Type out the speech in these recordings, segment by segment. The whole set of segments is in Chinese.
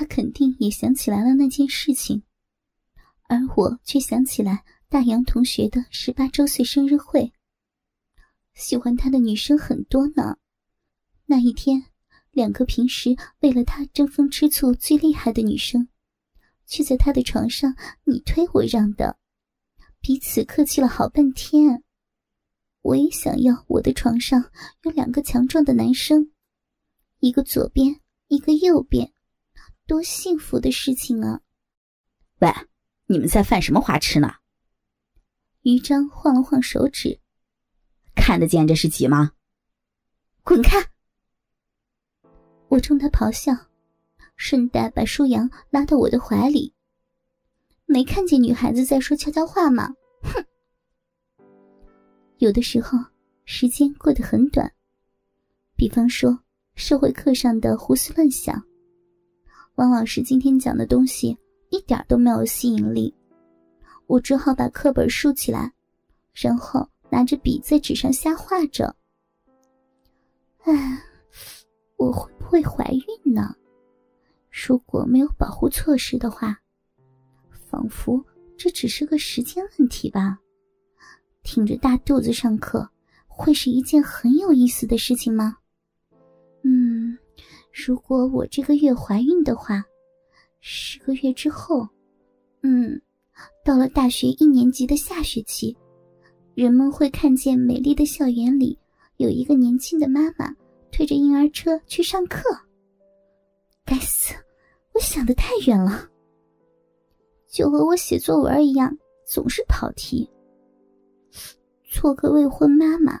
他肯定也想起来了那件事情，而我却想起来大洋同学的十八周岁生日会。喜欢他的女生很多呢，那一天，两个平时为了他争风吃醋最厉害的女生，却在他的床上你推我让的，彼此客气了好半天。我也想要我的床上有两个强壮的男生，一个左边，一个右边，多幸福的事情啊！喂，你们在犯什么花痴呢？于章晃了晃手指，看得见这是几吗？滚开！我冲他咆哮，顺带把舒阳拉到我的怀里。没看见女孩子在说悄悄话吗？哼！有的时候，时间过得很短。比方说，社会课上的胡思乱想，王老师今天讲的东西一点都没有吸引力，我只好把课本竖起来，然后拿着笔在纸上瞎画着。唉，我会不会怀孕呢？如果没有保护措施的话，仿佛这只是个时间问题吧。挺着大肚子上课，会是一件很有意思的事情吗？如果我这个月怀孕的话，十个月之后，嗯，到了大学一年级的下学期，人们会看见美丽的校园里有一个年轻的妈妈推着婴儿车去上课。该死，我想的太远了，就和我写作文一样，总是跑题。做个未婚妈妈，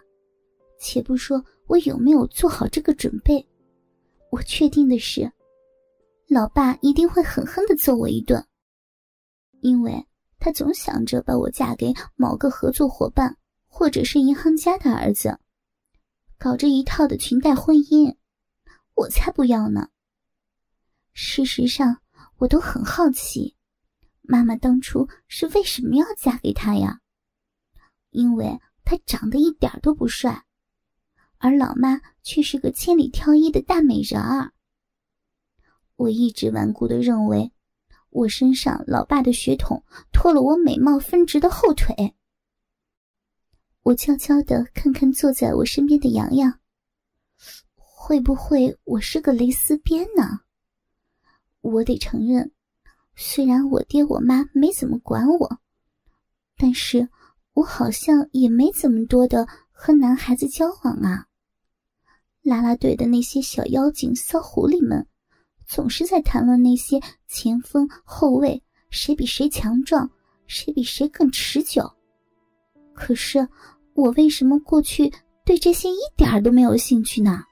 且不说我有没有做好这个准备，我确定的是，老爸一定会狠狠的揍我一顿，因为他总想着把我嫁给某个合作伙伴或者是银行家的儿子，搞这一套的裙带婚姻，我才不要呢。事实上，我都很好奇，妈妈当初是为什么要嫁给他呀？因为他长得一点都不帅，而老妈却是个千里挑一的大美人儿。我一直顽固的认为，我身上老爸的血统拖了我美貌分值的后腿。我悄悄的看看坐在我身边的洋洋，会不会我是个蕾丝边呢？我得承认，虽然我爹我妈没怎么管我，但是。我好像也没怎么多的和男孩子交往啊。啦啦队的那些小妖精、骚狐狸们，总是在谈论那些前锋、后卫谁比谁强壮，谁比谁更持久。可是我为什么过去对这些一点都没有兴趣呢？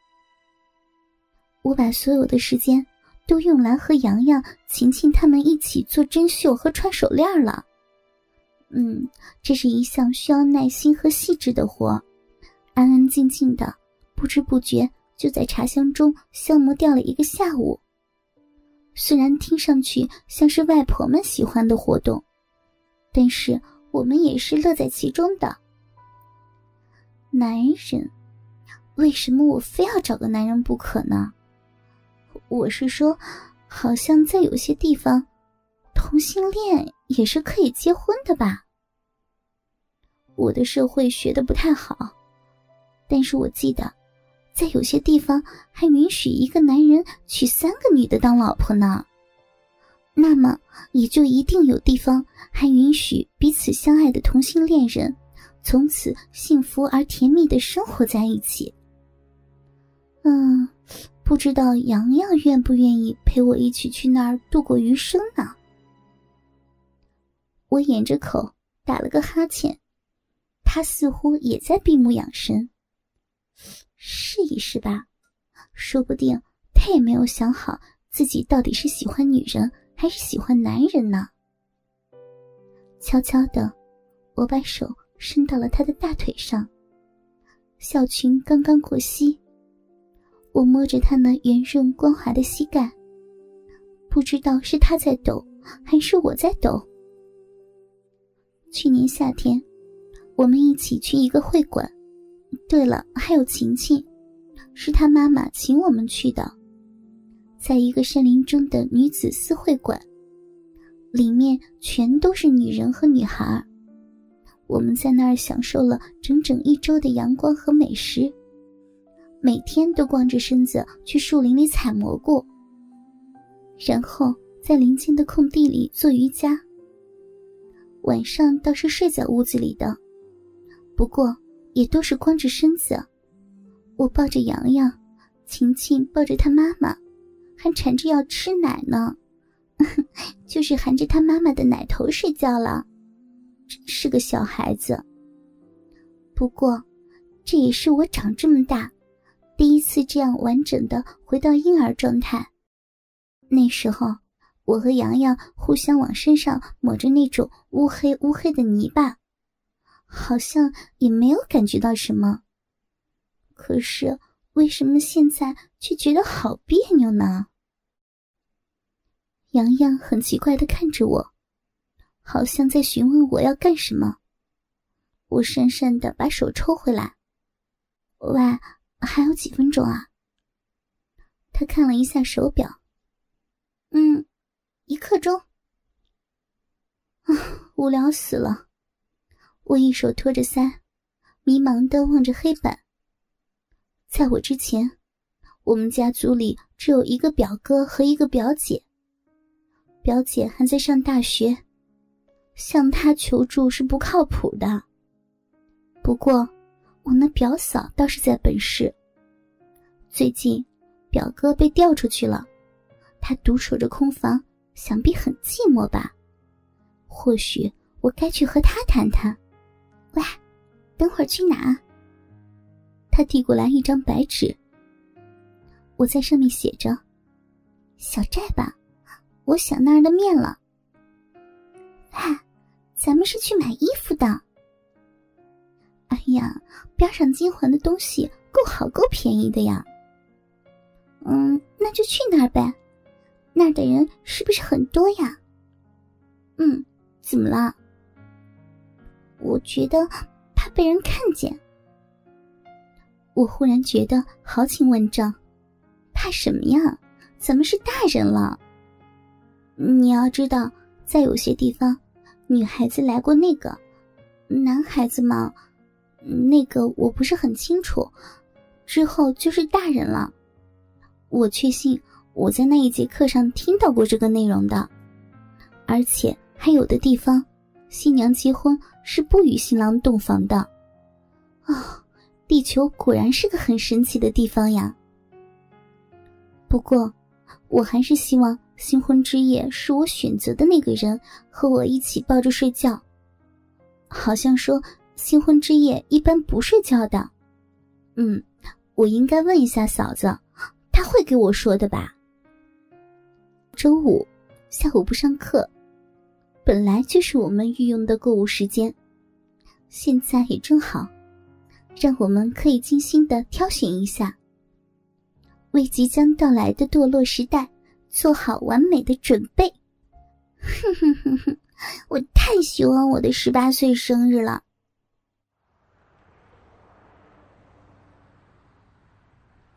我把所有的时间都用来和洋洋、晴晴他们一起做针绣和穿手链了。嗯，这是一项需要耐心和细致的活，安安静静的，不知不觉就在茶香中消磨掉了一个下午。虽然听上去像是外婆们喜欢的活动，但是我们也是乐在其中的。男人，为什么我非要找个男人不可呢？我是说，好像在有些地方。同性恋也是可以结婚的吧？我的社会学的不太好，但是我记得，在有些地方还允许一个男人娶三个女的当老婆呢。那么，也就一定有地方还允许彼此相爱的同性恋人，从此幸福而甜蜜的生活在一起。嗯，不知道洋洋愿不愿意陪我一起去那儿度过余生呢？我掩着口打了个哈欠，他似乎也在闭目养神。试一试吧，说不定他也没有想好自己到底是喜欢女人还是喜欢男人呢。悄悄的，我把手伸到了他的大腿上，小裙刚刚过膝，我摸着他那圆润光滑的膝盖，不知道是他在抖，还是我在抖。去年夏天，我们一起去一个会馆。对了，还有晴晴，是他妈妈请我们去的。在一个山林中的女子私会馆，里面全都是女人和女孩。我们在那儿享受了整整一周的阳光和美食，每天都光着身子去树林里采蘑菇，然后在邻近的空地里做瑜伽。晚上倒是睡在屋子里的，不过也都是光着身子。我抱着洋洋，晴晴抱着她妈妈，还缠着要吃奶呢，就是含着她妈妈的奶头睡觉了，真是个小孩子。不过，这也是我长这么大第一次这样完整的回到婴儿状态。那时候。我和洋洋互相往身上抹着那种乌黑乌黑的泥巴，好像也没有感觉到什么。可是为什么现在却觉得好别扭呢？洋洋很奇怪的看着我，好像在询问我要干什么。我讪讪的把手抽回来。喂，还有几分钟啊？他看了一下手表，嗯。一刻钟，啊，无聊死了！我一手托着腮，迷茫的望着黑板。在我之前，我们家族里只有一个表哥和一个表姐。表姐还在上大学，向她求助是不靠谱的。不过，我那表嫂倒是在本市。最近，表哥被调出去了，他独守着空房。想必很寂寞吧？或许我该去和他谈谈。喂，等会儿去哪？他递过来一张白纸，我在上面写着：“小寨吧，我想那儿的面了。”嗨，咱们是去买衣服的。哎呀，边上金环的东西够好，够便宜的呀。嗯，那就去那儿呗。那儿的人是不是很多呀？嗯，怎么了？我觉得怕被人看见。我忽然觉得豪情万丈，怕什么呀？咱们是大人了。你要知道，在有些地方，女孩子来过那个，男孩子嘛，那个我不是很清楚。之后就是大人了。我确信。我在那一节课上听到过这个内容的，而且还有的地方，新娘结婚是不与新郎洞房的。啊，地球果然是个很神奇的地方呀。不过，我还是希望新婚之夜是我选择的那个人和我一起抱着睡觉。好像说新婚之夜一般不睡觉的。嗯，我应该问一下嫂子，她会给我说的吧。周五下午不上课，本来就是我们御用的购物时间，现在也正好，让我们可以精心的挑选一下，为即将到来的堕落时代做好完美的准备。哼哼哼哼，我太喜欢我的十八岁生日了。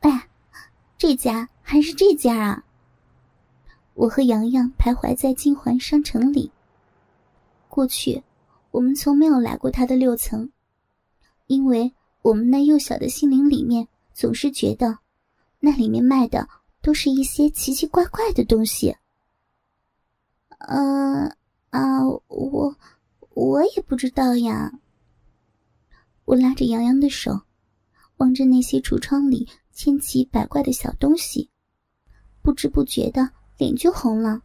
哎，这家还是这家啊？我和洋洋徘徊在金环商城里。过去，我们从没有来过他的六层，因为我们那幼小的心灵里面总是觉得，那里面卖的都是一些奇奇怪怪的东西。呃，啊，我我也不知道呀。我拉着洋洋的手，望着那些橱窗里千奇百怪的小东西，不知不觉的。脸就红了。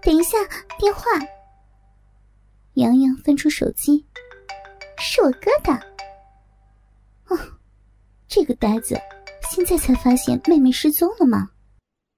等一下，电话。洋洋翻出手机，是我哥的。哦，这个呆子，现在才发现妹妹失踪了吗？